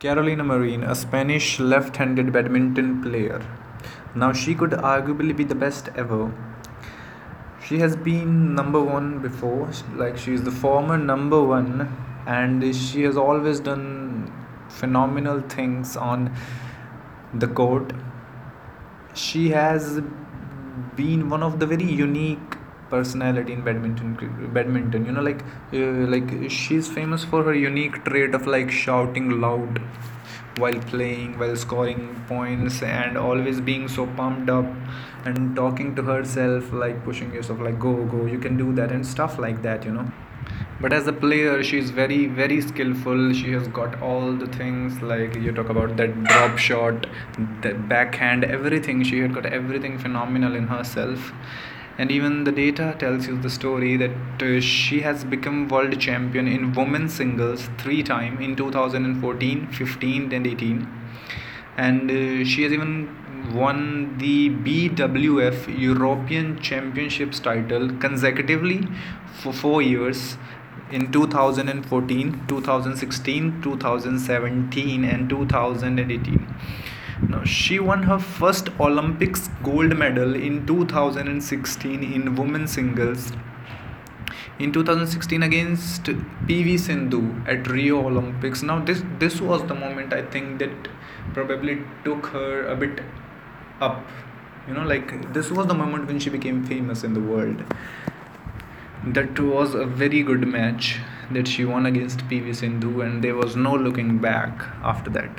Carolina Marin, a Spanish left handed badminton player. Now, she could arguably be the best ever. She has been number one before, like, she is the former number one, and she has always done phenomenal things on the court. She has been one of the very unique personality in badminton badminton. You know like uh, like she's famous for her unique trait of like shouting loud while playing while scoring points and always being so pumped up and talking to herself like pushing yourself like go go you can do that and stuff like that you know. But as a player she's very very skillful. She has got all the things like you talk about that drop shot the backhand everything. She had got everything phenomenal in herself and even the data tells you the story that uh, she has become world champion in women's singles three times in 2014 15 and 18 and uh, she has even won the BWF European Championships title consecutively for 4 years in 2014 2016 2017 and 2018 now, she won her first Olympics gold medal in 2016 in women's singles. In 2016 against PV Sindhu at Rio Olympics. Now this this was the moment I think that probably took her a bit up. You know, like this was the moment when she became famous in the world. That was a very good match that she won against PV Sindhu, and there was no looking back after that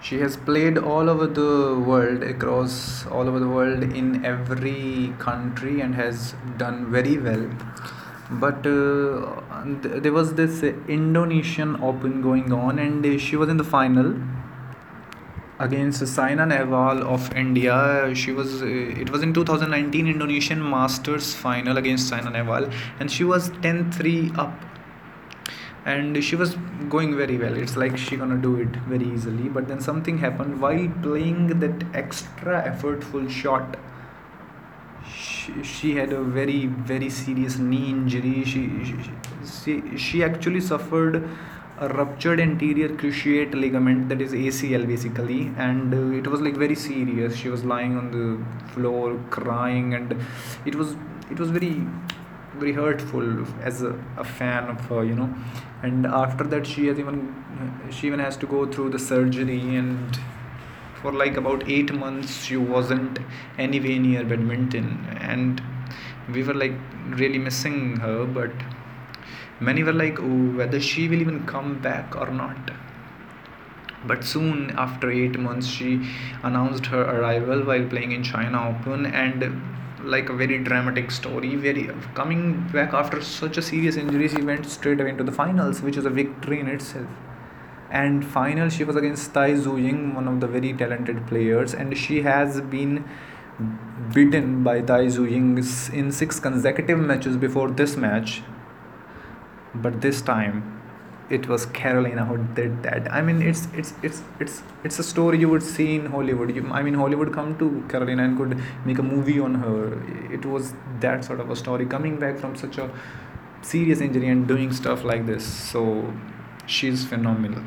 she has played all over the world across all over the world in every country and has done very well but uh, th- there was this indonesian open going on and she was in the final against Saina Nehwal of India. She was uh, it was in 2019 Indonesian Masters final against Saina Nehwal and she was 10-3 up and she was going very well. It's like she gonna do it very easily. But then something happened. While playing that extra effortful shot she, she had a very very serious knee injury. She she, she she actually suffered a ruptured anterior cruciate ligament that is ACL basically. And uh, it was like very serious. She was lying on the floor crying and it was it was very very hurtful as a, a fan of her you know. And after that she has even she even has to go through the surgery and for like about eight months she wasn't anywhere near badminton. And we were like really missing her but many were like oh whether she will even come back or not. But soon after eight months she announced her arrival while playing in china open and like a very dramatic story. Very coming back after such a serious injury, she went straight away into the finals, which is a victory in itself. And final, she was against Tai Tzu Ying, one of the very talented players, and she has been beaten by Tai Tzu Ying in six consecutive matches before this match. But this time, it was Carolina who did that. I mean, it's it's it's it's it's a story you would see in Hollywood. You, I mean, Hollywood come to Carolina and could make a movie on her. It was that sort of a story coming back from such a serious injury and doing stuff like this. So she's phenomenal.